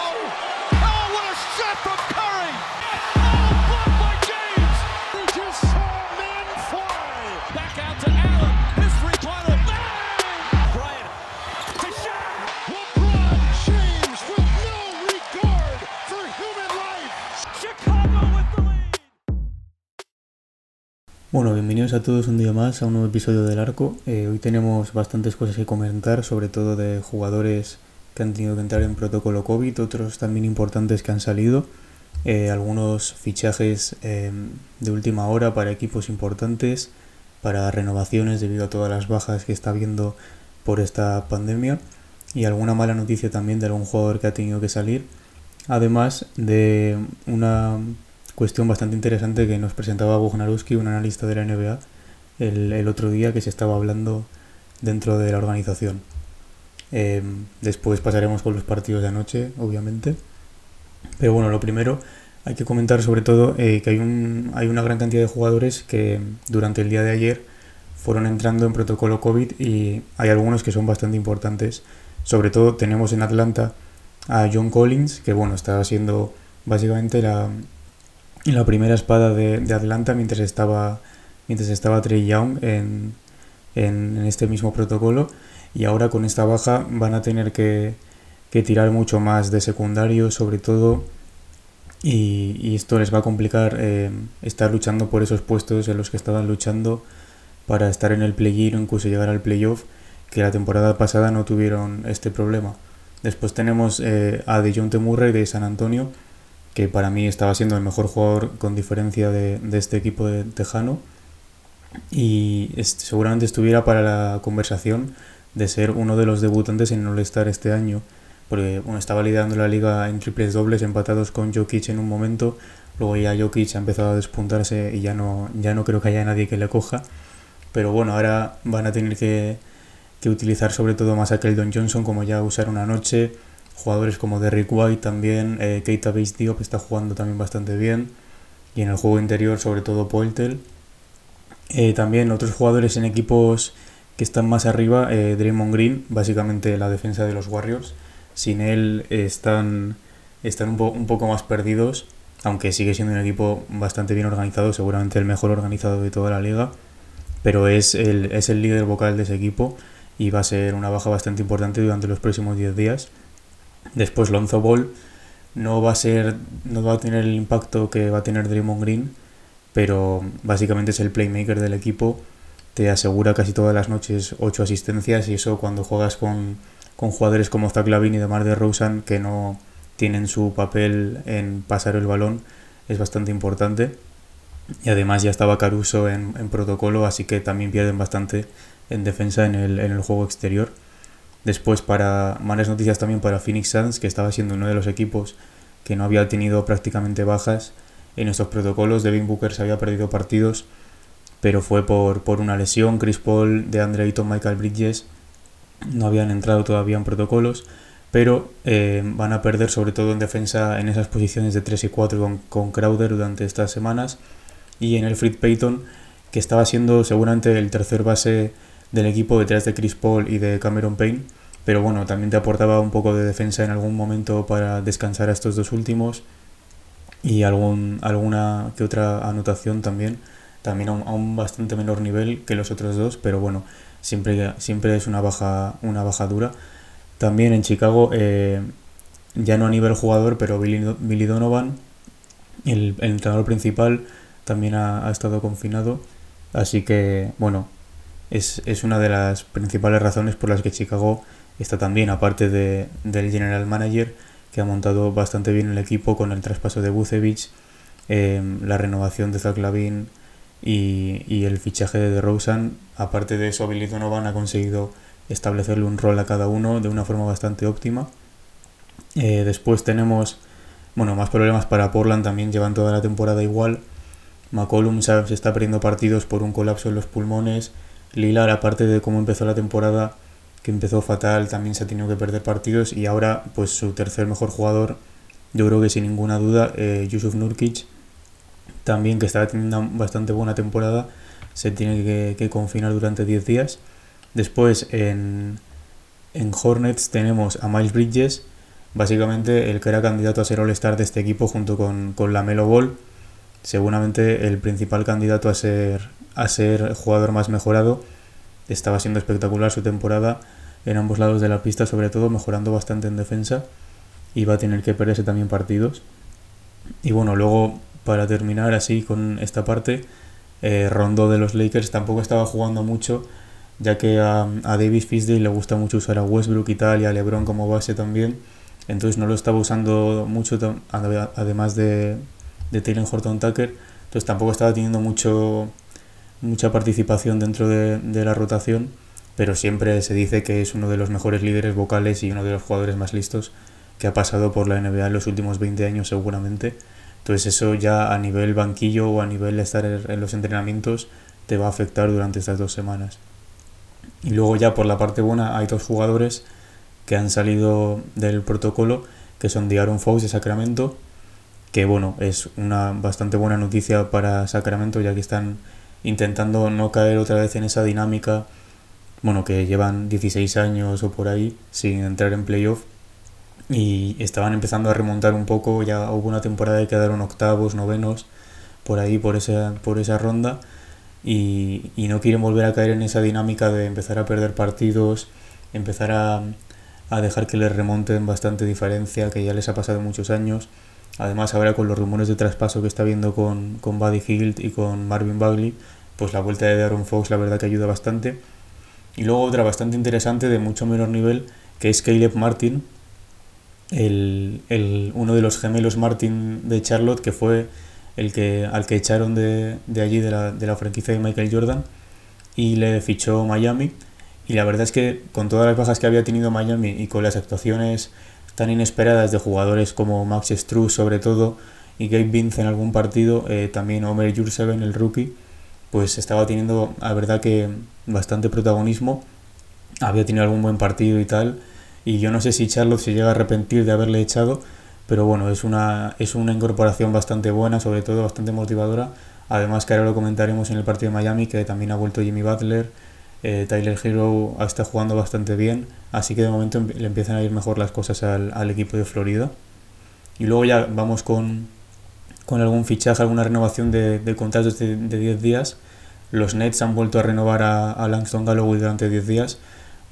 Oh, shot Curry! Just saw men fly! Back out to Allen. His! Chicago with the lead! Bueno, bienvenidos a todos un día más a un nuevo episodio del Arco. Eh, hoy tenemos bastantes cosas que comentar, sobre todo de jugadores que han tenido que entrar en protocolo COVID, otros también importantes que han salido, eh, algunos fichajes eh, de última hora para equipos importantes, para renovaciones debido a todas las bajas que está habiendo por esta pandemia y alguna mala noticia también de algún jugador que ha tenido que salir, además de una cuestión bastante interesante que nos presentaba Bognarowski, un analista de la NBA, el otro día que se estaba hablando dentro de la organización. Eh, después pasaremos con los partidos de anoche, obviamente. Pero bueno, lo primero hay que comentar sobre todo eh, que hay, un, hay una gran cantidad de jugadores que durante el día de ayer fueron entrando en protocolo COVID y hay algunos que son bastante importantes. Sobre todo tenemos en Atlanta a John Collins, que bueno, estaba siendo básicamente la, la primera espada de, de, Atlanta mientras estaba, mientras estaba Trey Young en, en este mismo protocolo y ahora con esta baja van a tener que, que tirar mucho más de secundario sobre todo y, y esto les va a complicar eh, estar luchando por esos puestos en los que estaban luchando para estar en el play-in o incluso llegar al playoff que la temporada pasada no tuvieron este problema. Después tenemos eh, a DeJounte Murray de San Antonio que para mí estaba siendo el mejor jugador con diferencia de, de este equipo de Tejano y este, seguramente estuviera para la conversación de ser uno de los debutantes en All-Star este año, porque bueno, estaba liderando la liga en triples dobles, empatados con Jokic en un momento, luego ya Jokic ha empezado a despuntarse y ya no, ya no creo que haya nadie que le coja, pero bueno, ahora van a tener que, que utilizar sobre todo más a Keldon Johnson como ya usaron anoche, jugadores como Derrick White también, eh, Keita Bates Diop está jugando también bastante bien, y en el juego interior sobre todo Poeltel. Eh, también otros jugadores en equipos que están más arriba, eh, Draymond Green, básicamente la defensa de los Warriors. Sin él eh, están, están un, un, poco más perdidos, aunque sigue siendo un equipo bastante bien organizado, seguramente el mejor organizado de toda la liga. Pero es el, es el líder vocal de ese equipo y va a ser una baja bastante importante durante los próximos 10 días. Después Lonzo Ball no va a ser no va a tener el impacto que va a tener Draymond Green, pero básicamente es el playmaker del equipo te asegura casi todas las noches 8 asistencias y eso cuando juegas con, con jugadores como Zach Lavin y Demar DeRozan que no tienen su papel en pasar el balón es bastante importante. Y además ya estaba Caruso en, en protocolo así que también pierden bastante en defensa en el, en el juego exterior. Después para malas noticias también para Phoenix Suns que estaba siendo uno de los equipos que no había tenido prácticamente bajas en estos protocolos. Devin Booker se había perdido partidos pero fue por, por una lesión. Chris Paul, de Andre Ayton, Michael Bridges no habían entrado todavía en protocolos, pero eh, van a perder sobre todo en defensa en esas posiciones de 3 y 4 con, con Crowder durante estas semanas y en el Fred Payton que estaba siendo seguramente el tercer base del equipo detrás de Chris Paul y de Cameron Payne pero bueno, también te aportaba un poco de defensa en algún momento para descansar a estos dos últimos y algún, alguna que otra anotación también también a un, bastante menor nivel que los otros dos, pero bueno, siempre, siempre es una baja, una baja dura. También en Chicago, eh, ya no a nivel jugador, pero Billy, Billy Donovan, el, el, entrenador principal, también ha, ha, estado confinado. Así que, bueno, es, es, una de las principales razones por las que Chicago está también, aparte de, del general manager, que ha montado bastante bien el equipo con el traspaso de Bucevic, eh, la renovación de Zach Lavin, y, y, el fichaje de DeRozan, aparte de eso, Billy Donovan ha conseguido establecerle un rol a cada uno de una forma bastante óptima. Eh, después tenemos, bueno, más problemas para Portland, también llevan toda la temporada igual. McCollum se está perdiendo partidos por un colapso en los pulmones. Lilar, aparte de cómo empezó la temporada, que empezó fatal, también se ha tenido que perder partidos. Y ahora, pues su tercer mejor jugador, yo creo que sin ninguna duda, eh, Yusuf Nurkic, también que está teniendo una bastante buena temporada, se tiene que, confinar durante 10 días. Después en, en, Hornets tenemos a Miles Bridges, básicamente el que era candidato a ser All-Star de este equipo junto con, con la Melo Ball, seguramente el principal candidato a ser, a ser jugador más mejorado. Estaba siendo espectacular su temporada en ambos lados de la pista, sobre todo mejorando bastante en defensa. Y va a tener que perderse también partidos. Y bueno, luego para terminar así con esta parte, eh, Rondo de los Lakers tampoco estaba jugando mucho, ya que a, Davis Fisdale le gusta mucho usar a Westbrook y tal, y a LeBron como base también. Entonces no lo estaba usando mucho, además de, de Taylor Horton Tucker. Entonces tampoco estaba teniendo mucho, mucha participación dentro de, de la rotación, pero siempre se dice que es uno de los mejores líderes vocales y uno de los jugadores más listos que ha pasado por la NBA en los últimos 20 años seguramente. Entonces eso ya a nivel banquillo o a nivel de estar en los entrenamientos te va a afectar durante estas dos semanas. Y luego ya por la parte buena hay dos jugadores que han salido del protocolo, que son Aaron Fox de Sacramento, que bueno, es una bastante buena noticia para Sacramento ya que están intentando no caer otra vez en esa dinámica, bueno, que llevan 16 años o por ahí sin entrar en playoff y estaban empezando a remontar un poco, ya hubo una temporada que quedaron octavos, novenos, por ahí, por esa, por esa ronda, y, y no quieren volver a caer en esa dinámica de empezar a perder partidos, empezar a, a dejar que les remonten bastante diferencia, que ya les ha pasado muchos años. Además, ahora con los rumores de traspaso que está viendo con, con Buddy Hield y con Marvin Bagley, pues la vuelta de Aaron Fox la verdad que ayuda bastante. Y luego otra bastante interesante de mucho menor nivel, que es Caleb Martin, el, el, uno de los gemelos Martin de Charlotte, que fue el que, al que echaron de, de allí, de la, de la franquicia de Michael Jordan, y le fichó Miami. Y la verdad es que con todas las bajas que había tenido Miami y con las actuaciones tan inesperadas de jugadores como Max Struz sobre todo y Gabe Vince en algún partido, eh, también Omer Jurseven, el rookie, pues estaba teniendo, la verdad que bastante protagonismo, había tenido algún buen partido y tal, y yo no sé si Charlotte se llega a arrepentir de haberle echado, pero bueno, es una, es una incorporación bastante buena, sobre todo bastante motivadora, además que ahora lo comentaremos en el partido de Miami, que también ha vuelto Jimmy Butler, eh, Tyler Hero está jugando bastante bien, así que de momento le empiezan a ir mejor las cosas al, al equipo de Florida. Y luego ya vamos con, con algún fichaje, alguna renovación de, de contratos de, de 10 días. Los Nets han vuelto a renovar a, a Langston Galloway durante 10 días,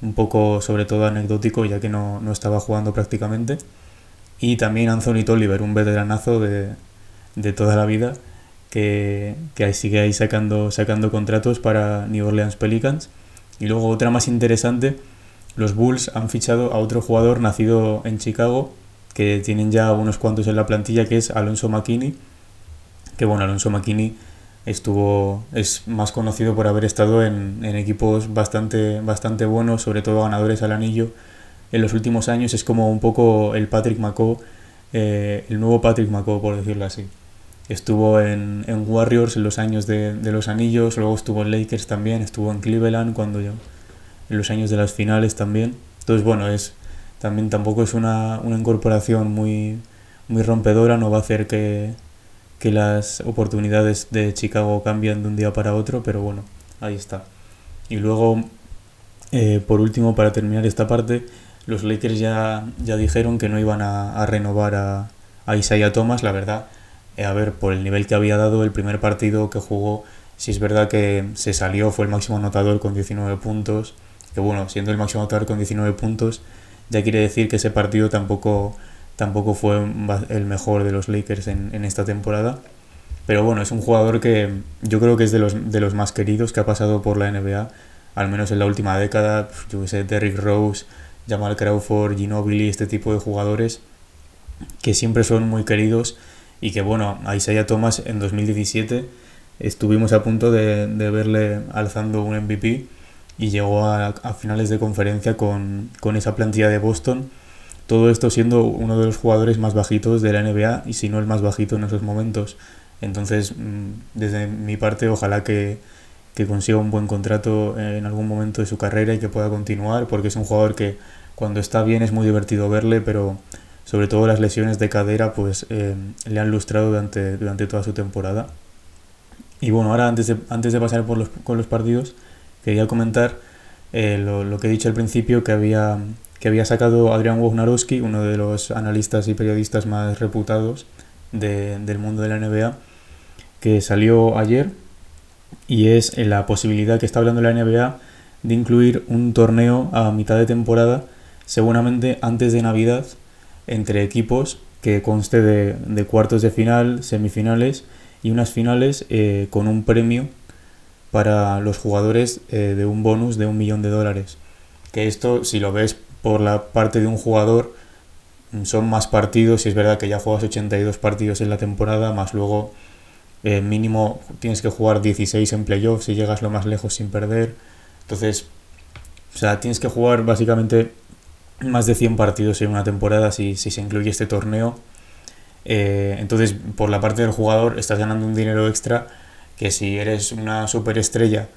un poco sobre todo anecdótico ya que no, no estaba jugando prácticamente. Y también Anthony Tolliver, un veteranazo de, de toda la vida, que, que sigue ahí sacando, sacando contratos para New Orleans Pelicans. Y luego otra más interesante, los Bulls han fichado a otro jugador nacido en Chicago, que tienen ya unos cuantos en la plantilla, que es Alonso McKinney. Que bueno, Alonso McKinney estuvo, es más conocido por haber estado en, en equipos bastante, bastante buenos, sobre todo ganadores al anillo en los últimos años. Es como un poco el Patrick McCaw, eh, el nuevo Patrick McCaw, por decirlo así. Estuvo en, en Warriors en los años de, de, los anillos, luego estuvo en Lakers también, estuvo en Cleveland cuando yo, en los años de las finales también. Entonces, bueno, es también tampoco es una, una incorporación muy, muy rompedora, no va a hacer que, que las oportunidades de Chicago cambien de un día para otro, pero bueno, ahí está. Y luego, eh, por último, para terminar esta parte, los Lakers ya, ya dijeron que no iban a, a renovar a, a Isaiah Thomas, la verdad eh, a ver, por el nivel que había dado el primer partido que jugó, si es verdad que se salió, fue el máximo anotador con 19 puntos, que bueno, siendo el máximo anotador con 19 puntos, ya quiere decir que ese partido tampoco, tampoco fue el mejor de los Lakers en, en esta temporada. Pero bueno, es un jugador que yo creo que es de los, de los más queridos que ha pasado por la NBA, al menos en la última década. Yo que sé, Derrick Rose, Jamal Crawford, Ginobili, este tipo de jugadores que siempre son muy queridos y que bueno, a Isaiah Thomas en 2017 estuvimos a punto de, de verle alzando un MVP y llegó a, a finales de conferencia con, con, esa plantilla de Boston. Todo esto siendo uno de los jugadores más bajitos de la NBA y si no el más bajito en esos momentos. Entonces, mm, desde mi parte, ojalá que, que consiga un buen contrato en algún momento de su carrera y que pueda continuar, porque es un jugador que cuando está bien es muy divertido verle, pero sobre todo las lesiones de cadera, pues eh, le han lustrado durante, durante toda su temporada. Y bueno, ahora antes de, antes de pasar por los, con los partidos, quería comentar eh, lo, lo, que he dicho al principio, que había, que había sacado Adrian Wojnarowski, uno de los analistas y periodistas más reputados del mundo de la NBA, que salió ayer y es la posibilidad que está hablando la NBA de incluir un torneo a mitad de temporada, seguramente antes de Navidad, entre equipos que conste de, cuartos de final, semifinales y unas finales eh, con un premio para los jugadores eh, de un bonus de un millón de dólares. Que esto, si lo ves por la parte de un jugador, son más partidos, y es verdad que ya juegas 82 partidos en la temporada, más luego eh, mínimo tienes que jugar 16 en playoffs si llegas lo más lejos sin perder. Entonces, o sea, tienes que jugar básicamente más de 100 partidos en una temporada si, se incluye este torneo. Eh, entonces, por la parte del jugador, estás ganando un dinero extra que si eres una superestrella,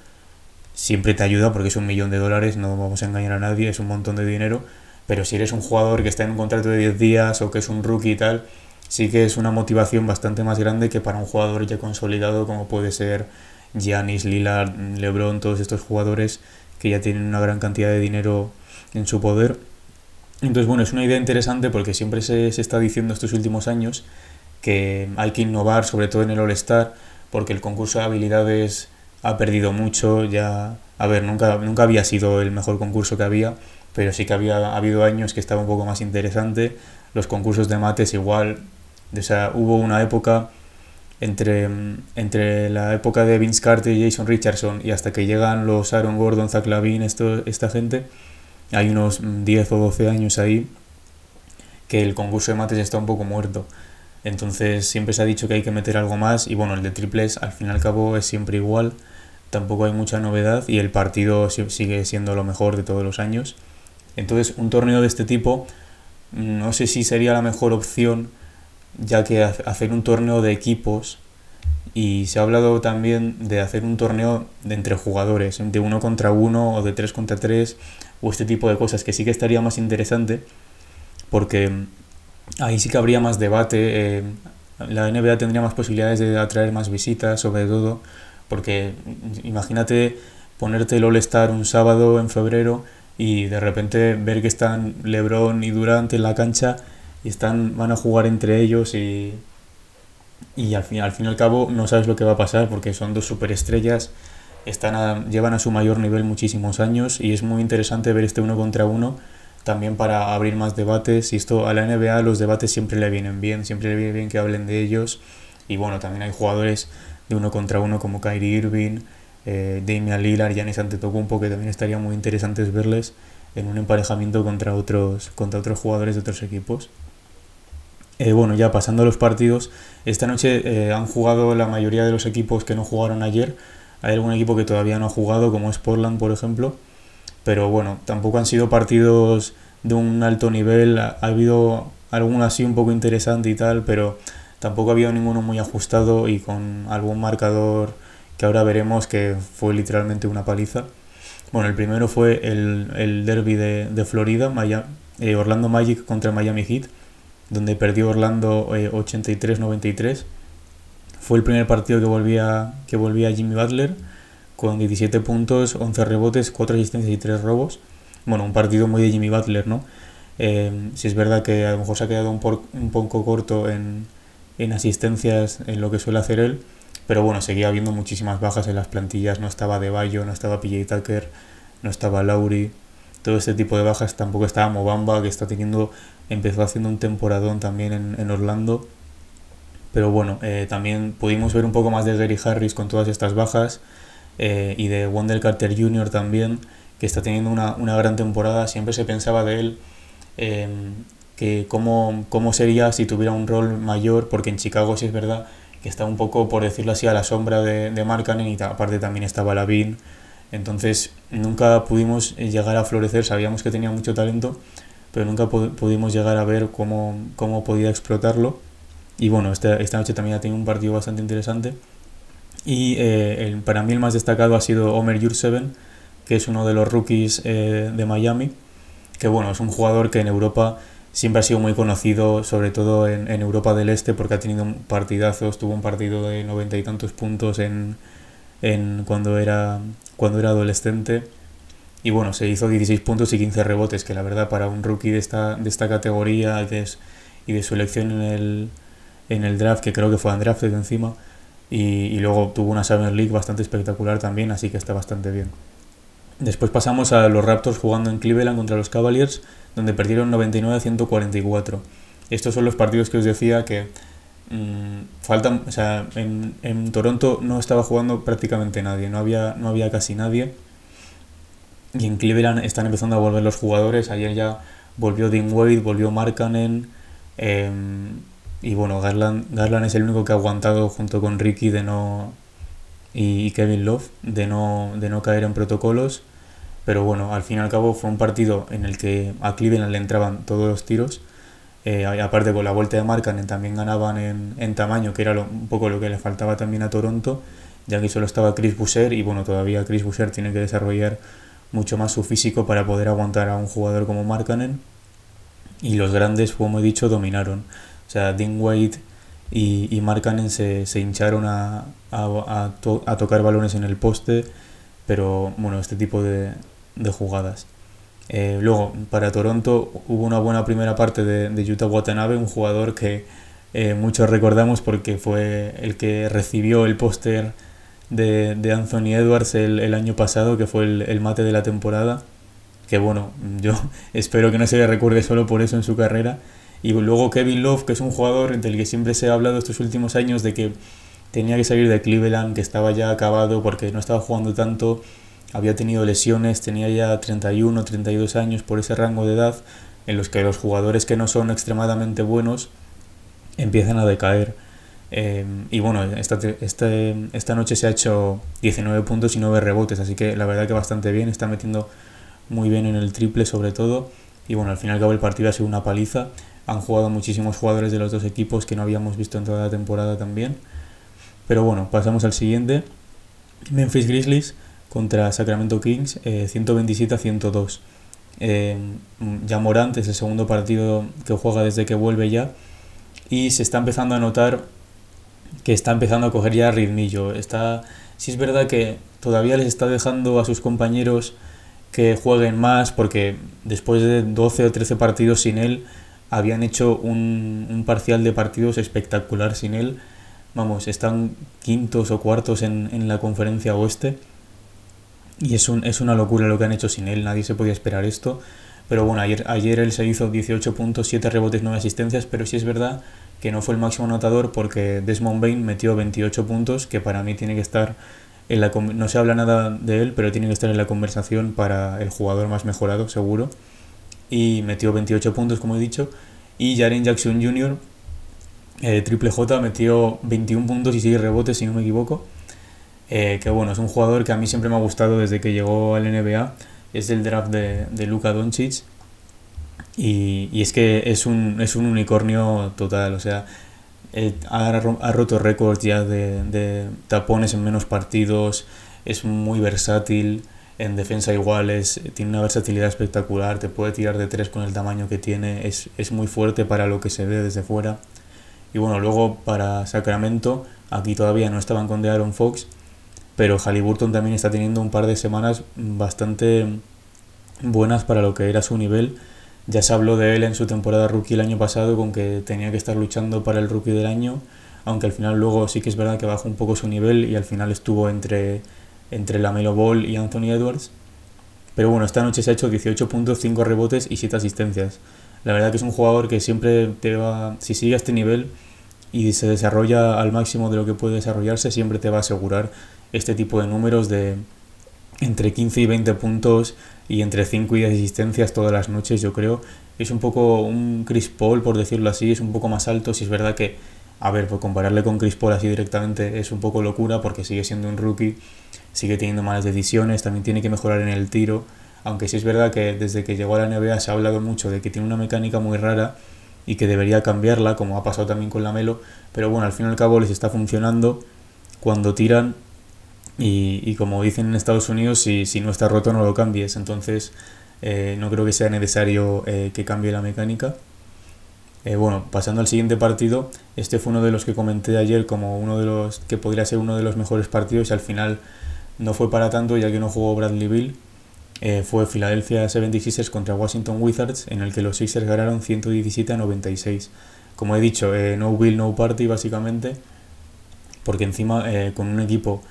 siempre te ayuda porque es un millón de dólares, no vamos a engañar a nadie, es un montón de dinero. Pero si eres un jugador que está en un contrato de 10 días o que es un rookie y tal, sí que es una motivación bastante más grande que para un jugador ya consolidado como puede ser Giannis, Lillard, LeBron, todos estos jugadores que ya tienen una gran cantidad de dinero en su poder. Entonces, bueno, es una idea interesante porque siempre se, se está diciendo estos últimos años que hay que innovar, sobre todo en el All-Star, porque el concurso de habilidades ha perdido mucho, ya, a ver, nunca, nunca había sido el mejor concurso que había, pero sí que había habido años que estaba un poco más interesante, los concursos de mates igual, o sea, hubo una época entre, entre la época de Vince Carter y Jason Richardson y hasta que llegan los Aaron Gordon, Zach Lavin, esto, esta gente, hay unos 10 o 12 años ahí que el concurso de mates está un poco muerto. Entonces siempre se ha dicho que hay que meter algo más y bueno, el de triples al fin y al cabo es siempre igual, tampoco hay mucha novedad y el partido sigue siendo lo mejor de todos los años. Entonces un torneo de este tipo no sé si sería la mejor opción ya que hacer un torneo de equipos y se ha hablado también de hacer un torneo de entre jugadores, de uno contra uno o de tres contra tres o este tipo de cosas que sí que estaría más interesante porque ahí sí que habría más debate, eh, la NBA tendría más posibilidades de atraer más visitas, sobre todo, porque imagínate ponerte el All-Star un sábado en febrero y de repente ver que están LeBron y Durant en la cancha y están van a jugar entre ellos y, y al, fin, al fin y al cabo no sabes lo que va a pasar porque son dos superestrellas, están llevan a su mayor nivel muchísimos años y es muy interesante ver este uno contra uno también para abrir más debates y esto a la NBA los debates siempre le vienen bien, siempre le viene bien que hablen de ellos y bueno, también hay jugadores de uno contra uno como Kyrie Irving, eh, Damian Lillard, Giannis Antetokounmpo que también estaría muy interesantes verles en un emparejamiento contra otros, contra otros jugadores de otros equipos. Eh, bueno, ya pasando a los partidos, esta noche eh, han jugado la mayoría de los equipos que no jugaron ayer. Hay algún equipo que todavía no ha jugado, como es Portland, por ejemplo pero bueno, tampoco han sido partidos de un alto nivel, ha, habido alguno así un poco interesante y tal, pero tampoco ha habido ninguno muy ajustado y con algún marcador que ahora veremos que fue literalmente una paliza. Bueno, el primero fue el, el derby de, de Florida, eh, Orlando Magic contra Miami Heat, donde perdió Orlando 83-93. Eh, fue el primer partido que volvía, que volvía Jimmy Butler con 17 puntos, 11 rebotes, 4 asistencias y 3 robos. Bueno, un partido muy de Jimmy Butler, ¿no? Eh, si es verdad que a lo mejor se ha quedado un, un poco corto en, en, asistencias en lo que suele hacer él, pero bueno, seguía habiendo muchísimas bajas en las plantillas, no estaba De Bayo, no estaba PJ Tucker, no estaba Lauri, todo este tipo de bajas, tampoco estaba Mobamba, que está teniendo, empezó haciendo un temporadón también en, en Orlando, pero bueno, eh, también pudimos ver un poco más de Gary Harris con todas estas bajas, eh, y de Wendell Carter Jr. también, que está teniendo una, una gran temporada. Siempre se pensaba de él em, cómo, cómo sería si tuviera un rol mayor, porque en Chicago sí es verdad que está un poco, por decirlo así, a la sombra de, de y aparte también estaba Lavin. Entonces nunca pudimos llegar a florecer, sabíamos que tenía mucho talento, pero nunca pudimos llegar a ver cómo, cómo podía explotarlo. Y bueno, esta, esta noche también ha tenido un partido bastante interesante. Y eh, para mí el más destacado ha sido Omer Jurseven, que es uno de los rookies eh, de Miami, que bueno, es un jugador que en Europa siempre ha sido muy conocido, sobre todo en, en Europa del Este, porque ha tenido partidazos, tuvo un partido de noventa y tantos puntos en, en cuando, era, cuando era adolescente. Y bueno, se hizo 16 puntos y 15 rebotes, que la verdad para un rookie de esta, de esta categoría y de, su elección en el, en el draft, que creo que fue undrafted encima, y, y luego tuvo una Summer League bastante espectacular también, así que está bastante bien. Después pasamos a los Raptors jugando en Cleveland contra los Cavaliers, donde perdieron 99 a 144. Estos son los partidos que os decía que mmm, faltan, o sea, en, en, Toronto no estaba jugando prácticamente nadie, no había, no había casi nadie. Y en Cleveland están empezando a volver los jugadores. Ayer ya volvió Dean Wade, volvió Markkanen. Eh, y bueno, Garland, Garland es el único que ha aguantado junto con Ricky de no y Kevin Love de no, de no caer en protocolos. Pero bueno, al fin y al cabo fue un partido en el que a Cleveland le entraban todos los tiros. Eh, aparte con la vuelta de Markkanen también ganaban en, en tamaño, que era un poco lo que le faltaba también a Toronto, ya que solo estaba Chris Boucher y bueno, todavía Chris Boucher tiene que desarrollar mucho más su físico para poder aguantar a un jugador como Markkanen. Y los grandes, como he dicho, dominaron. O sea, Dean y, y Markkanen se, se hincharon a, a, a, to, a tocar balones en el poste, pero bueno, este tipo de, de jugadas. Eh, luego, para Toronto hubo una buena primera parte de, de Yuta Watanabe, un jugador que eh, muchos recordamos porque fue el que recibió el póster de, de, Anthony Edwards el, el, año pasado, que fue el, el, mate de la temporada. Que bueno, yo espero que no se le recuerde solo por eso en su carrera. Y luego Kevin Love, que es un jugador del que siempre se ha hablado estos últimos años de que tenía que salir de Cleveland, que estaba ya acabado porque no estaba jugando tanto había tenido lesiones, tenía ya 31, 32 años por ese rango de edad en los que los jugadores que no son extremadamente buenos empiezan a decaer. Eh, y bueno, esta, esta, esta noche se ha hecho 19 puntos y 9 rebotes, así que la verdad que bastante bien, está metiendo muy bien en el triple sobre todo. Y bueno, al final cabo el partido ha sido una paliza. Han jugado muchísimos jugadores de los dos equipos que no habíamos visto en toda la temporada también. Pero bueno, pasamos al siguiente. Memphis Grizzlies contra Sacramento Kings, eh, 127 a 102. Eh, ya Morant es el segundo partido que juega desde que vuelve ya y se está empezando a notar que está empezando a coger ya ritmillo. Está, sí es verdad que todavía les está dejando a sus compañeros que jueguen más porque después de 12 o 13 partidos sin él habían hecho un, un parcial de partidos espectacular sin él. Vamos, están quintos o cuartos en, en la conferencia oeste y es, un, es una locura lo que han hecho sin él, nadie se podía esperar esto. Pero bueno, ayer, ayer él se hizo 18 puntos, 7 rebotes, 9 asistencias, pero sí es verdad que no fue el máximo anotador porque Desmond Bain metió 28 puntos, que para mí tiene que estar en la... No se habla nada de él, pero tiene que estar en la conversación para el jugador más mejorado, seguro. Y metió 28 puntos, como he dicho. Y Jaren Jackson Jr., eh, triple J, metió 21 puntos y 6 rebotes, si no me equivoco eh, que bueno, es un jugador que a mí siempre me ha gustado desde que llegó al NBA, es el draft de, de Luka Doncic y, y, es que es un, es un unicornio total, o sea, eh, ha, ha, roto récords ya de, de, tapones en menos partidos, es muy versátil, en defensa igual, es, tiene una versatilidad espectacular, te puede tirar de tres con el tamaño que tiene, es, es muy fuerte para lo que se ve desde fuera. Y bueno, luego para Sacramento, aquí todavía no estaban con Aaron Fox, pero Halliburton también está teniendo un par de semanas bastante buenas para lo que era su nivel. Ya se habló de él en su temporada rookie el año pasado con que tenía que estar luchando para el rookie del año, aunque al final luego sí que es verdad que bajó un poco su nivel y al final estuvo entre, entre la Melo Ball y Anthony Edwards. Pero bueno, esta noche se ha hecho 18 puntos, 5 rebotes y 7 asistencias. La verdad que es un jugador que siempre te va, si sigue a este nivel y se desarrolla al máximo de lo que puede desarrollarse, siempre te va a asegurar este tipo de números de entre 15 y 20 puntos y entre 5 y 10 asistencias todas las noches, yo creo. Es un poco un Chris Paul, por decirlo así, es un poco más alto, si es verdad que, a ver, pues compararle con Chris Paul así directamente es un poco locura porque sigue siendo un rookie, sigue teniendo malas decisiones, también tiene que mejorar en el tiro, aunque sí es verdad que desde que llegó a la NBA se ha hablado mucho de que tiene una mecánica muy rara y que debería cambiarla, como ha pasado también con la Melo, pero bueno, al fin y al cabo les está funcionando. Cuando tiran y, y, como dicen en Estados Unidos, si, si, no está roto no lo cambies. Entonces eh, no creo que sea necesario eh, que cambie la mecánica. Eh, bueno, pasando al siguiente partido, este fue uno de los que comenté ayer como uno de los que podría ser uno de los mejores partidos y al final no fue para tanto ya que no jugó Bradley Bill. eh, fue Philadelphia 76ers contra Washington Wizards, en el que los Sixers ganaron 117 a 96. Como he dicho, eh, no will, no party básicamente, porque encima eh, con un equipo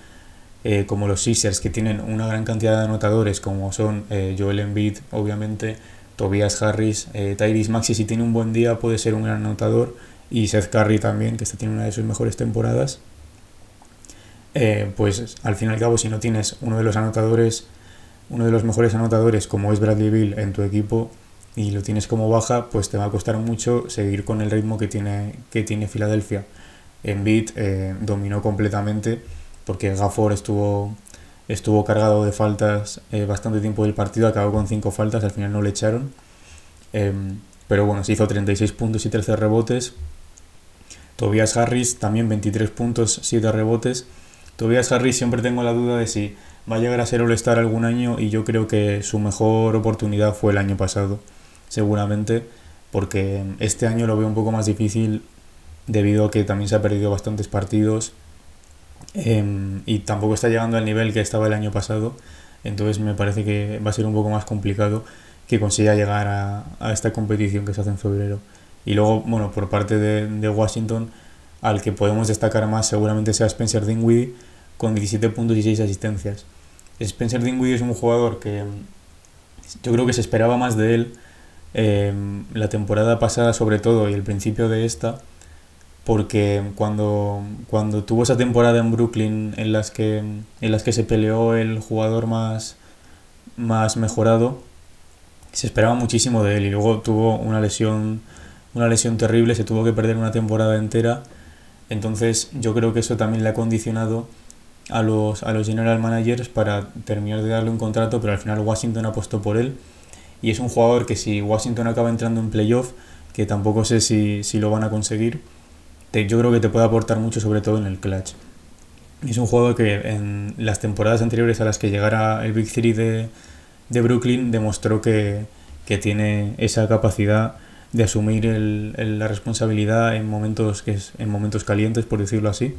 como los Sixers que tienen una gran cantidad de anotadores, como son Joel Embiid, obviamente, Tobias Harris, Tyrese Maxi, si tiene un buen día puede ser un gran anotador, y Seth Curry también, que está tiene una de sus mejores temporadas. pues al fin y al cabo, si no tienes uno de los anotadores uno de los mejores anotadores como es Bradley Bill en tu equipo y lo tienes como baja, pues te va a costar mucho seguir con el ritmo que tiene, que tiene Filadelfia. Beat eh, dominó completamente porque Gafford estuvo, estuvo cargado de faltas eh, bastante tiempo del partido, acabó con 5 faltas, al final no le echaron. Em, pero bueno, se hizo 36 puntos y 13 rebotes. Tobias Harris también 23 puntos, 7 rebotes. Tobias Harris siempre tengo la duda de si va a llegar a ser All-Star algún año y yo creo que su mejor oportunidad fue el año pasado, seguramente, porque este año lo veo un poco más difícil debido a que también se ha perdido bastantes partidos em, y tampoco está llegando al nivel que estaba el año pasado, entonces me parece que va a ser un poco más complicado que consiga llegar a, esta competición que se hace en febrero. Y luego, bueno, por parte de, Washington, al que podemos destacar más seguramente sea Spencer Dinwiddie, con 17 puntos y 6 asistencias. Spencer Dinwiddie es un jugador que mm, yo creo que se esperaba más de él em, la temporada pasada sobre todo y el principio de esta porque cuando, cuando tuvo esa temporada en Brooklyn en las que, en las que se peleó el jugador más, más mejorado se esperaba muchísimo de él y luego tuvo una lesión una lesión terrible, se tuvo que perder una temporada entera entonces yo creo que eso también le ha condicionado a los, a los general managers para terminar de darle un contrato, pero al final Washington apostó por él. Y es un jugador que si Washington acaba entrando en playoff, que tampoco sé si, lo van a conseguir, yo creo que te puede aportar mucho, sobre todo en el clutch. Es un jugador que en las temporadas anteriores a las que llegara el Big Three de, de Brooklyn demostró que, que, tiene esa capacidad de asumir el, la responsabilidad en momentos, que es, en momentos calientes, por decirlo así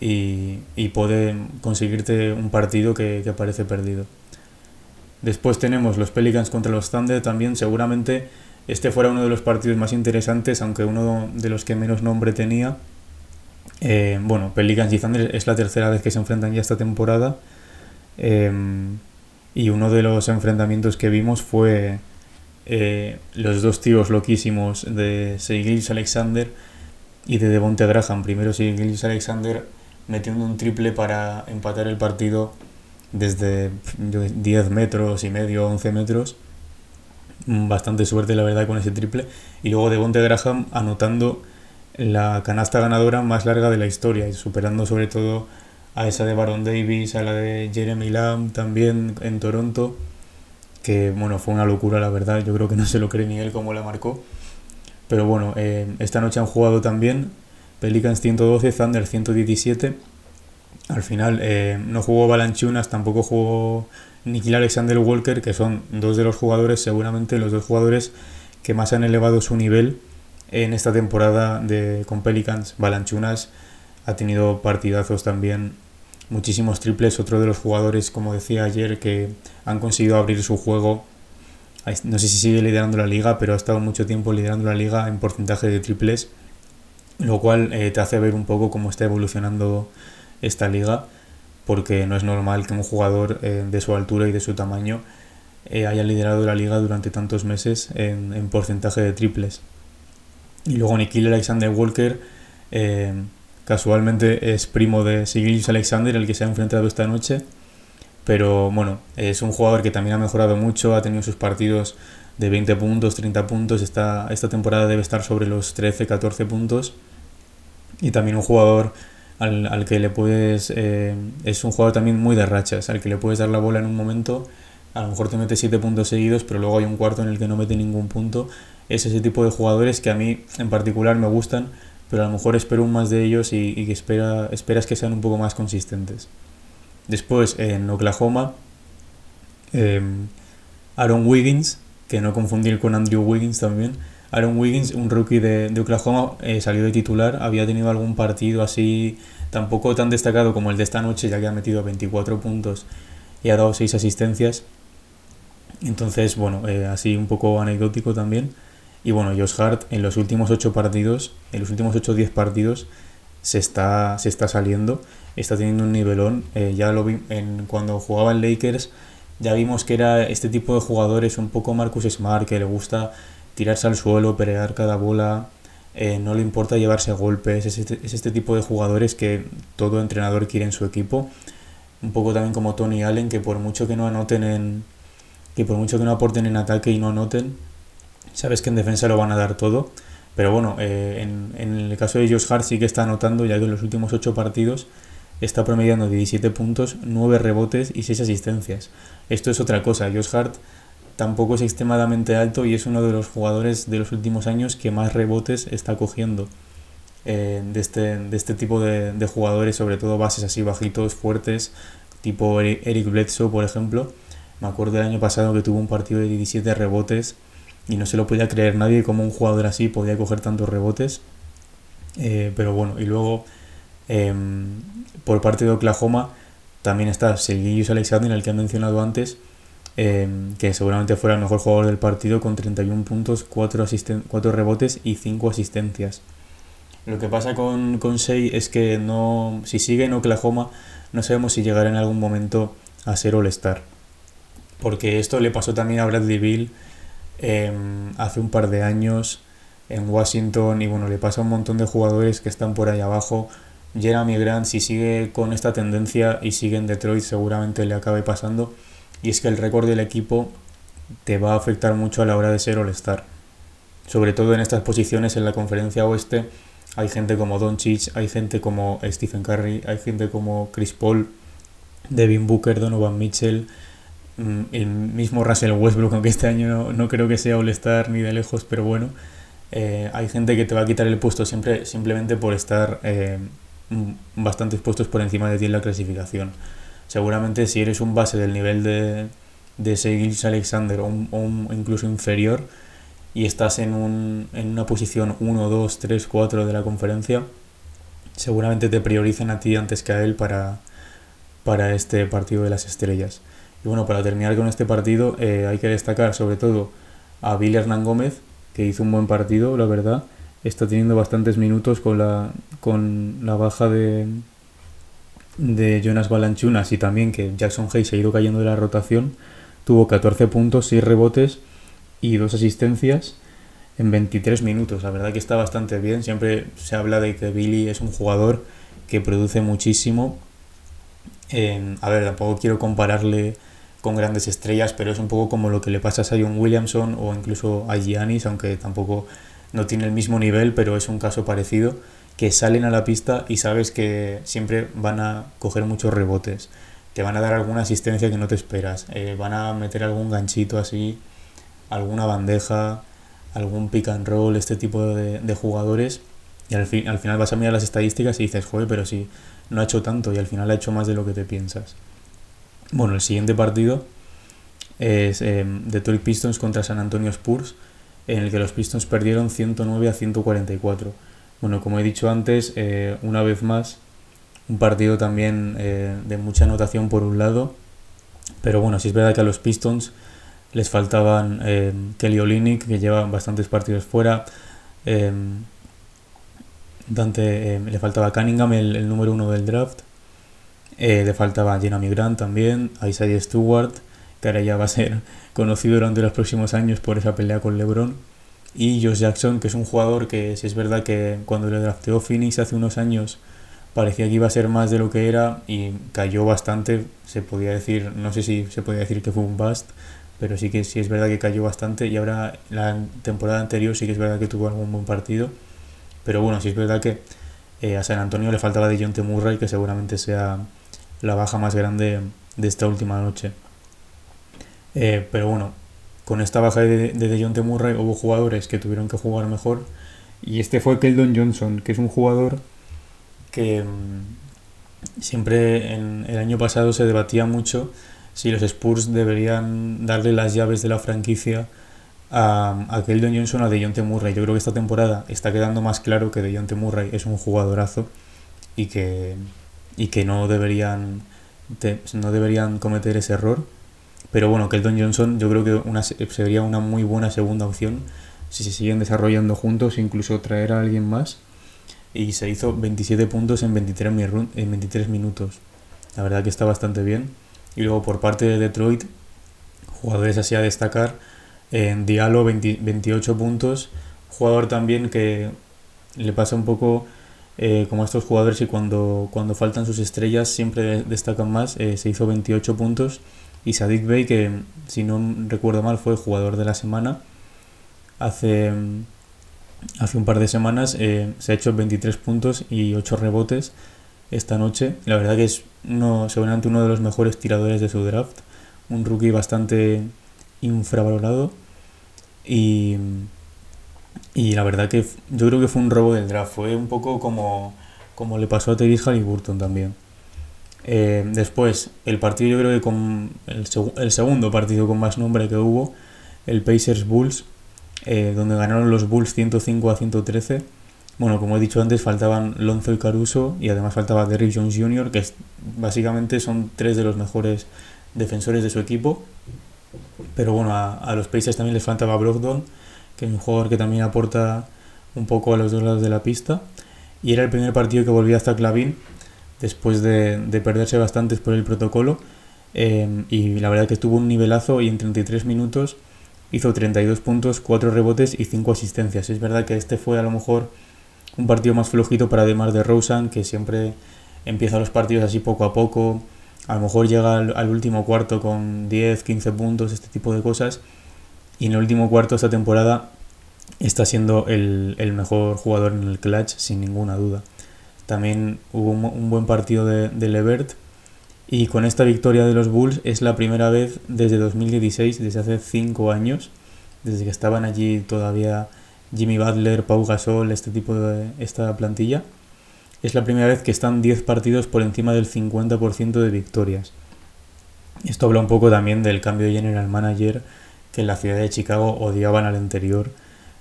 y, y puede conseguirte un partido que, que, parece perdido. Después tenemos los Pelicans contra los Thunder también, seguramente este fuera uno de los partidos más interesantes, aunque uno de los que menos nombre tenía. Eh, bueno, Pelicans y Thunder es la tercera vez que se enfrentan ya esta temporada. Eh, y uno de los enfrentamientos que vimos fue eh, los dos tiros loquísimos de Seigils Alexander y de Devonte Graham. Primero Seigils Alexander metiendo un triple para empatar el partido desde 10 metros y medio, 11 metros. Bastante suerte, la verdad, con ese triple. Y luego de Bonte Graham anotando la canasta ganadora más larga de la historia y superando sobre todo a esa de Baron Davis, a la de Jeremy Lamb también en Toronto, que bueno, fue una locura la verdad, yo creo que no se lo cree ni él cómo la marcó. Pero bueno, eh, esta noche han jugado también Pelicans 112, Thunder 117. Al final eh, no jugó Balanchunas, tampoco jugó Nikhil Alexander Walker, que son dos de los jugadores, seguramente los dos jugadores que más han elevado su nivel en esta temporada de, con Pelicans. Balanchunas ha tenido partidazos también, muchísimos triples. Otro de los jugadores, como decía ayer, que han conseguido abrir su juego. No sé si sigue liderando la liga, pero ha estado mucho tiempo liderando la liga en porcentaje de triples lo cual eh, te hace ver un poco cómo está evolucionando esta liga, porque no es normal que un jugador eh, de su altura y de su tamaño eh, haya liderado la liga durante tantos meses en, porcentaje de triples. Y luego Nikhil Alexander Walker, casualmente es primo de Sigilius Alexander, el que se ha enfrentado esta noche, pero bueno, es un jugador que también ha mejorado mucho, ha tenido sus partidos de 20 puntos, 30 puntos. Esta, esta temporada debe estar sobre los 13, 14 puntos. Y también un jugador al, al que le puedes... Eh, es un jugador también muy de rachas, al que le puedes dar la bola en un momento. A lo mejor te mete 7 puntos seguidos, pero luego hay un cuarto en el que no mete ningún punto. Es ese tipo de jugadores que a mí en particular me gustan, pero a lo mejor espero un más de ellos y, y que espera, esperas que sean un poco más consistentes. Después en Oklahoma, eh, Aaron Wiggins que no confundir con Andrew Wiggins también. Aaron Wiggins, un rookie de, Oklahoma, eh, salió de titular, había tenido algún partido así, tampoco tan destacado como el de esta noche, ya que ha metido 24 puntos y ha dado 6 asistencias. Entonces, bueno, eh, así un poco anecdótico también. Y bueno, Josh Hart en los últimos 8 partidos, en los últimos 8 o 10 partidos, se está, se está saliendo, está teniendo un nivelón. Eh, ya lo vi en, cuando jugaba en Lakers, ya vimos que era este tipo de jugadores, un poco Marcus Smart, que le gusta tirarse al suelo, pelear cada bola, eh, no le importa llevarse golpes, es este, es este tipo de jugadores que todo entrenador quiere en su equipo. Un poco también como Tony Allen, que por mucho que no anoten en, que por mucho que no aporten en ataque y no anoten, sabes que en defensa lo van a dar todo. Pero bueno, eh, en, en, el caso de Josh Hart sí que está anotando, ya que en los últimos 8 partidos está promediando 17 puntos, 9 rebotes y 6 asistencias. Esto es otra cosa. Josh Hart tampoco es extremadamente alto y es uno de los jugadores de los últimos años que más rebotes está cogiendo. Eh, de, este, de este tipo de, de, jugadores, sobre todo bases así bajitos, fuertes, tipo Eric Bledsoe, por ejemplo. Me acuerdo del año pasado que tuvo un partido de 17 rebotes y no se lo podía creer nadie como un jugador así podía coger tantos rebotes. Eh, pero bueno, y luego eh, por parte de Oklahoma también está Seguillus Alexander, el que he mencionado antes, eh, que seguramente fuera el mejor jugador del partido con 31 puntos, 4, 4 rebotes y 5 asistencias. Lo que pasa con, con Shea es que no, si sigue en Oklahoma no sabemos si llegará en algún momento a ser All-Star. Porque esto le pasó también a Bradley Bill eh, hace un par de años en Washington y bueno, le pasa a un montón de jugadores que están por ahí abajo. Jeremy Grant, si sigue con esta tendencia y sigue en Detroit, seguramente le acabe pasando. Y es que el récord del equipo te va a afectar mucho a la hora de ser All-Star. Sobre todo en estas posiciones en la conferencia oeste, hay gente como Doncic, hay gente como Stephen Curry, hay gente como Chris Paul, Devin Booker, Donovan Mitchell, mm, el mismo Russell Westbrook, aunque este año no, no creo que sea All-Star ni de lejos, pero bueno, eh, hay gente que te va a quitar el puesto siempre, simplemente por estar eh, bastantes por encima de ti en la clasificación. Seguramente si eres un base del nivel de, de Alexander o, incluso inferior y estás en, un, en una posición 1, 2, 3, 4 de la conferencia, seguramente te prioricen a ti antes que a él para, para este partido de las estrellas. Y bueno, para terminar con este partido eh, hay que destacar sobre todo a Billy Hernán Gómez, que hizo un buen partido, la verdad. Está teniendo bastantes minutos con la, con la baja de, de Jonas Balanchunas y también que Jackson Hayes ha ido cayendo de la rotación. Tuvo 14 puntos, 6 rebotes y 2 asistencias en 23 minutos. La verdad que está bastante bien. Siempre se habla de que Billy es un jugador que produce muchísimo. Eh, a ver, tampoco quiero compararle con grandes estrellas, pero es un poco como lo que le pasa a Zion Williamson o incluso a Giannis, aunque tampoco no tiene el mismo nivel, pero es un caso parecido, que salen a la pista y sabes que siempre van a coger muchos rebotes, te van a dar alguna asistencia que no te esperas, eh, van a meter algún ganchito así, alguna bandeja, algún pick and roll, este tipo de, jugadores, y al, al final vas a mirar las estadísticas y dices, joder, pero sí, no ha hecho tanto y al final ha hecho más de lo que te piensas. Bueno, el siguiente partido es eh, Detroit Pistons contra San Antonio Spurs, en el que los Pistons perdieron 109 a 144. Bueno, como he dicho antes, eh, una vez más, un partido también eh, de mucha anotación por un lado, pero bueno, sí es verdad que a los Pistons les faltaban eh, Kelly Olynyk, que lleva bastantes partidos fuera, Dante, le faltaba Cunningham, el, número uno del draft, le faltaba Jeremy Grant también, Isaiah Stewart, que ahora ya va a ser conocido durante los próximos años por esa pelea con LeBron. Y Josh Jackson, que es un jugador que, si es verdad que cuando le drafteó Phoenix hace unos años, parecía que iba a ser más de lo que era y cayó bastante. Se podía decir, no sé si se podía decir que fue un bust, pero sí que sí es verdad que cayó bastante. Y ahora, la temporada anterior, sí que es verdad que tuvo algún buen partido. Pero bueno, sí es verdad que eh, a San Antonio le faltaba de John Murray, que seguramente sea la baja más grande de esta última noche. Eh, pero bueno, con esta baja de, de Dejounte Murray hubo jugadores que tuvieron que jugar mejor y este fue Keldon Johnson, que es un jugador que mmm, siempre en el año pasado se debatía mucho si los Spurs deberían darle las llaves de la franquicia a, a Keldon Johnson o a Dejounte Murray. Yo creo que esta temporada está quedando más claro que Dejounte Murray es un jugadorazo y que y que no deberían, no deberían cometer ese error. Pero bueno, Kelton Johnson yo creo que una, sería una muy buena segunda opción si se siguen desarrollando juntos, incluso traer a alguien más. Y se hizo 27 puntos en 23, en 23 minutos. La verdad que está bastante bien. Y luego por parte de Detroit, jugadores así a destacar. En Diallo 28 puntos. Jugador también que le pasa un poco eh, como a estos jugadores y cuando, cuando faltan sus estrellas siempre destacan más. Eh, se hizo 28 puntos. Y Sadik Bey, que si no recuerdo mal fue jugador de la semana. Hace, hace un par de semanas eh, se ha hecho 23 puntos y 8 rebotes esta noche. La verdad que es uno, seguramente uno de los mejores tiradores de su draft. Un rookie bastante infravalorado. Y, y la verdad que yo creo que fue un robo del draft. Fue un poco como, como le pasó a Terry Halliburton también. Eh, después, el partido yo creo que con el, segundo partido con más nombre que hubo, el Pacers Bulls, eh, donde ganaron los Bulls 105 a 113 bueno, como he dicho antes, faltaban Lonzo y Caruso y además faltaba Derrick Jones Jr., que básicamente son tres de los mejores defensores de su equipo. Pero bueno, a, los Pacers también les faltaba Brogdon, que es un jugador que también aporta un poco a los dos lados de la pista. Y era el primer partido que volvía hasta Clavin, después de, perderse bastantes por el protocolo. Eh, y la verdad que tuvo un nivelazo y en 33 minutos hizo 32 puntos, 4 rebotes y 5 asistencias. Es verdad que este fue a lo mejor un partido más flojito para además de Rosen, que siempre empieza los partidos así poco a poco. A lo mejor llega al, último cuarto con 10, 15 puntos, este tipo de cosas. Y en el último cuarto de esta temporada está siendo el, mejor jugador en el clutch, sin ninguna duda. También hubo un, buen partido de, Levert. Y con esta victoria de los Bulls es la primera vez desde 2016, desde hace 5 años, desde que estaban allí todavía Jimmy Butler, Pau Gasol, este tipo de esta plantilla, es la primera vez que están 10 partidos por encima del 50% de victorias. Esto habla un poco también del cambio de general manager que en la ciudad de Chicago odiaban al anterior.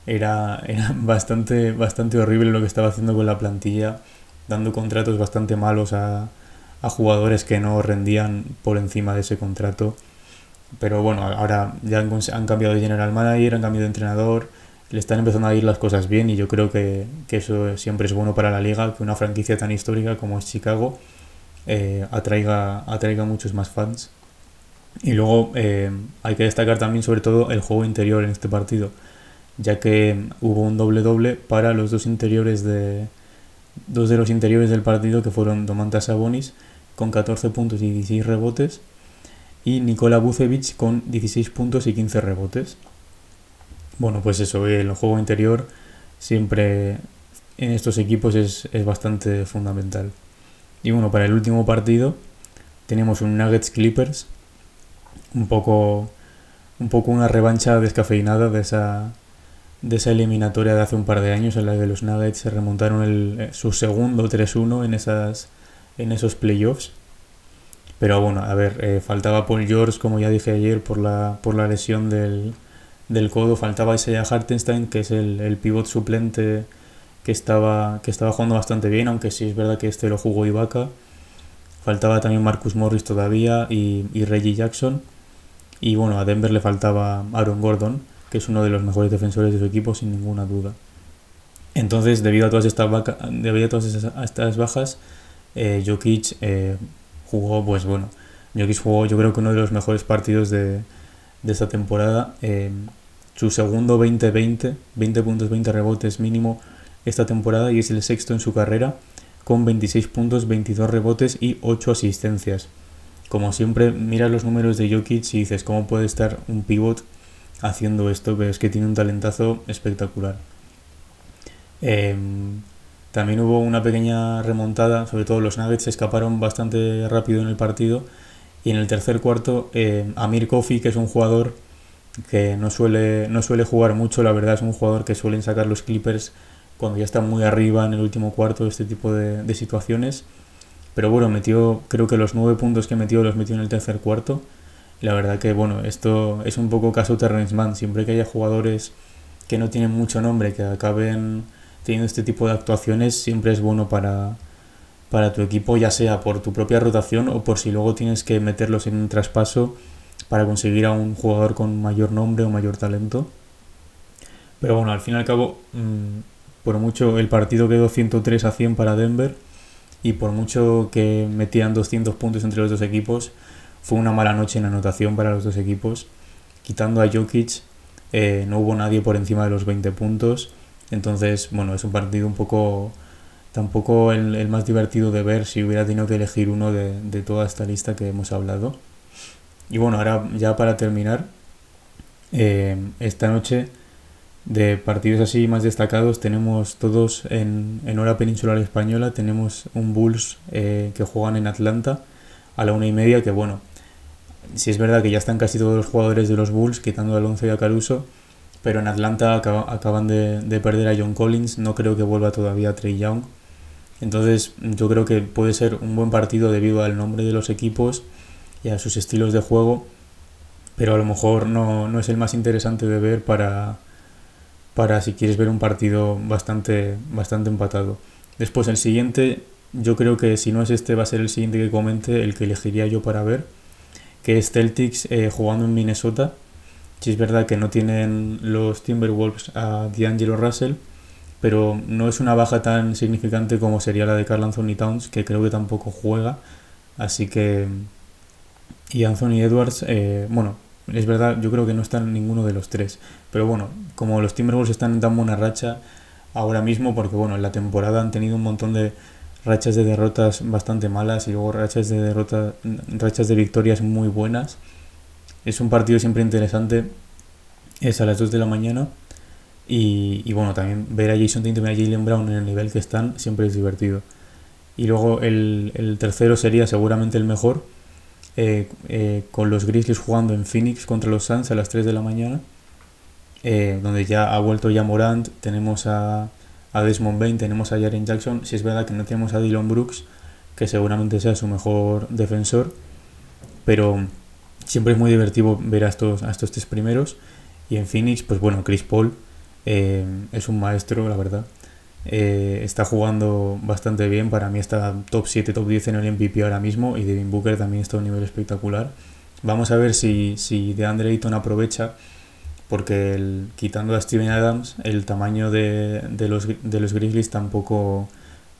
Era, era bastante, bastante horrible lo que estaba haciendo con la plantilla, dando contratos bastante malos a, a jugadores que no rendían por encima de ese contrato. Pero bueno, ahora ya han, han cambiado de general manager, han cambiado de entrenador le están empezando a ir las cosas bien y yo creo que, eso siempre es bueno para la liga, que una franquicia tan histórica como es Chicago eh, atraiga, atraiga muchos más fans. Y luego eh, hay que destacar también sobre todo el juego interior en este partido, ya que hubo un doble doble para los dos interiores de dos de los interiores del partido que fueron Domantas Sabonis con 14 puntos y 16 rebotes y Nikola Vucevic con 16 puntos y 15 rebotes. Bueno, pues eso, el juego interior siempre en estos equipos es, bastante fundamental. Y bueno, para el último partido tenemos un Nuggets Clippers, un poco, un poco una revancha descafeinada de esa, de esa eliminatoria de hace un par de años en la que los Nuggets se remontaron el, eh, su segundo 3-1 en, en esos playoffs. Pero bueno, a ver, eh, faltaba Paul George, como ya dije ayer, por la, por la lesión del, del codo faltaba Isaiah Hartenstein, que es el, el pivot suplente que estaba, que estaba jugando bastante bien, aunque sí es verdad que este lo jugó Ibaka. Faltaba también Marcus Morris todavía y, y Reggie Jackson. Y bueno, a Denver le faltaba Aaron Gordon, es uno de los mejores defensores de su equipo, sin ninguna duda. Entonces, debido a todas estas, bajas, eh, Jokic eh, jugó, pues bueno, Jokic jugó yo creo que uno de los mejores partidos de, de esta temporada. Eh, su segundo 20-20, 20 puntos, 20 rebotes mínimo esta temporada y es el sexto en su carrera con 26 puntos, 22 rebotes y 8 asistencias. Como siempre, mira los números de Jokic y dices cómo puede estar un pivot haciendo esto, pero es que tiene un talentazo espectacular. Em, también hubo una pequeña remontada, sobre todo los Nuggets escaparon bastante rápido en el partido y en el tercer cuarto, eh, Amir Kofi, que es un jugador que no suele, no suele jugar mucho, la verdad es un jugador que suelen sacar los Clippers cuando ya están muy arriba en el último cuarto, este tipo de, situaciones. Pero bueno, metió, creo que los nueve puntos que metió los metió en el tercer cuarto. La verdad que, bueno, esto es un poco caso Terrence Mann. Siempre que haya jugadores que no tienen mucho nombre, que acaben teniendo este tipo de actuaciones, siempre es bueno para, para tu equipo, ya sea por tu propia rotación o por si luego tienes que meterlos en un traspaso para conseguir a un jugador con mayor nombre o mayor talento. Pero bueno, al fin y al cabo, mm, por mucho el partido quedó 103 a 100 para Denver y por mucho que metían 200 puntos entre los dos equipos, fue una mala noche en anotación para los dos equipos. Quitando a Jokic, eh, no hubo nadie por encima de los 20 puntos. Entonces, bueno, es un partido un poco tampoco el, más divertido de ver si hubiera tenido que elegir uno de, de, toda esta lista que hemos hablado. Y bueno, ahora ya para terminar, eh, esta noche de partidos así más destacados tenemos todos en, en hora peninsular española, tenemos un Bulls eh, que juegan en Atlanta a la una y media, que bueno, si es verdad que ya están casi todos los jugadores de los Bulls, quitando al Alonso y a Caruso, pero en Atlanta acaban de, de, perder a John Collins, no creo que vuelva todavía Trey Young. Entonces yo creo que puede ser un buen partido debido al nombre de los equipos y a sus estilos de juego, pero a lo mejor no, no es el más interesante de ver para, para si quieres ver un partido bastante, bastante empatado. Después el siguiente, yo creo que si no es este va a ser el siguiente que comente, el que elegiría yo para ver, que es Celtics eh, jugando en Minnesota. Si es verdad que no tienen los Timberwolves a D'Angelo Russell, pero no es una baja tan significante como sería la de Carl Anthony Towns, que creo que tampoco juega. Así que. Y Anthony Edwards, eh, bueno, es verdad, yo creo que no están ninguno de los tres. Pero bueno, como los Timberwolves están en tan buena racha ahora mismo, porque bueno, en la temporada han tenido un montón de rachas de derrotas bastante malas y luego rachas de derrotas, rachas de victorias muy buenas. Es un partido siempre interesante. Es a las 2 de la mañana. Y, y, bueno, también ver a Jason Tatum y a Jalen Brown en el nivel que están siempre es divertido. Y luego el, el tercero sería seguramente el mejor, eh, eh, con los Grizzlies jugando en Phoenix contra los Suns a las 3 de la mañana, eh, donde ya ha vuelto ya Morant, tenemos a, a Desmond Bain, tenemos a Jaren Jackson, si es verdad que no tenemos a Dylan Brooks, que seguramente sea su mejor defensor, pero siempre es muy divertido ver a estos, a estos tres primeros. Y en Phoenix, pues bueno, Chris Paul eh, es un maestro, la verdad. Eh, está jugando bastante bien, para mí está top 7, top 10 en el MVP ahora mismo y Devin Booker también está a un nivel espectacular. Vamos a ver si, si DeAndre Ayton aprovecha, porque quitando a Steven Adams, el tamaño de, de, los, de los Grizzlies tampoco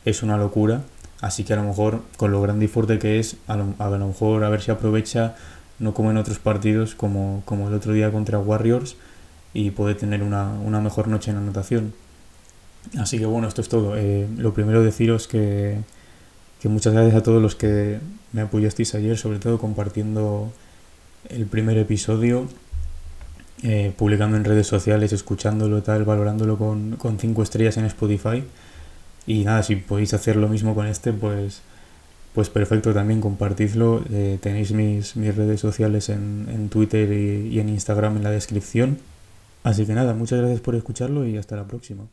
es una locura. Así que a lo mejor, con lo grande y fuerte que es, a lo, a lo mejor a ver si aprovecha, no como en otros partidos, como, como el otro día contra Warriors, y puede tener una, una mejor noche en anotación. Así que bueno, esto es todo. Eh, lo primero deciros que, que muchas gracias a todos los que me apoyasteis ayer, sobre todo compartiendo el primer episodio, eh, publicando en redes sociales, escuchándolo tal, valorándolo con, con cinco estrellas en Spotify. Y nada, si podéis hacer lo mismo con este, pues, pues perfecto, también compartidlo. Eh, tenéis mis, mis redes sociales en, en Twitter y, y en Instagram en la descripción. Así que nada, muchas gracias por escucharlo y hasta la próxima.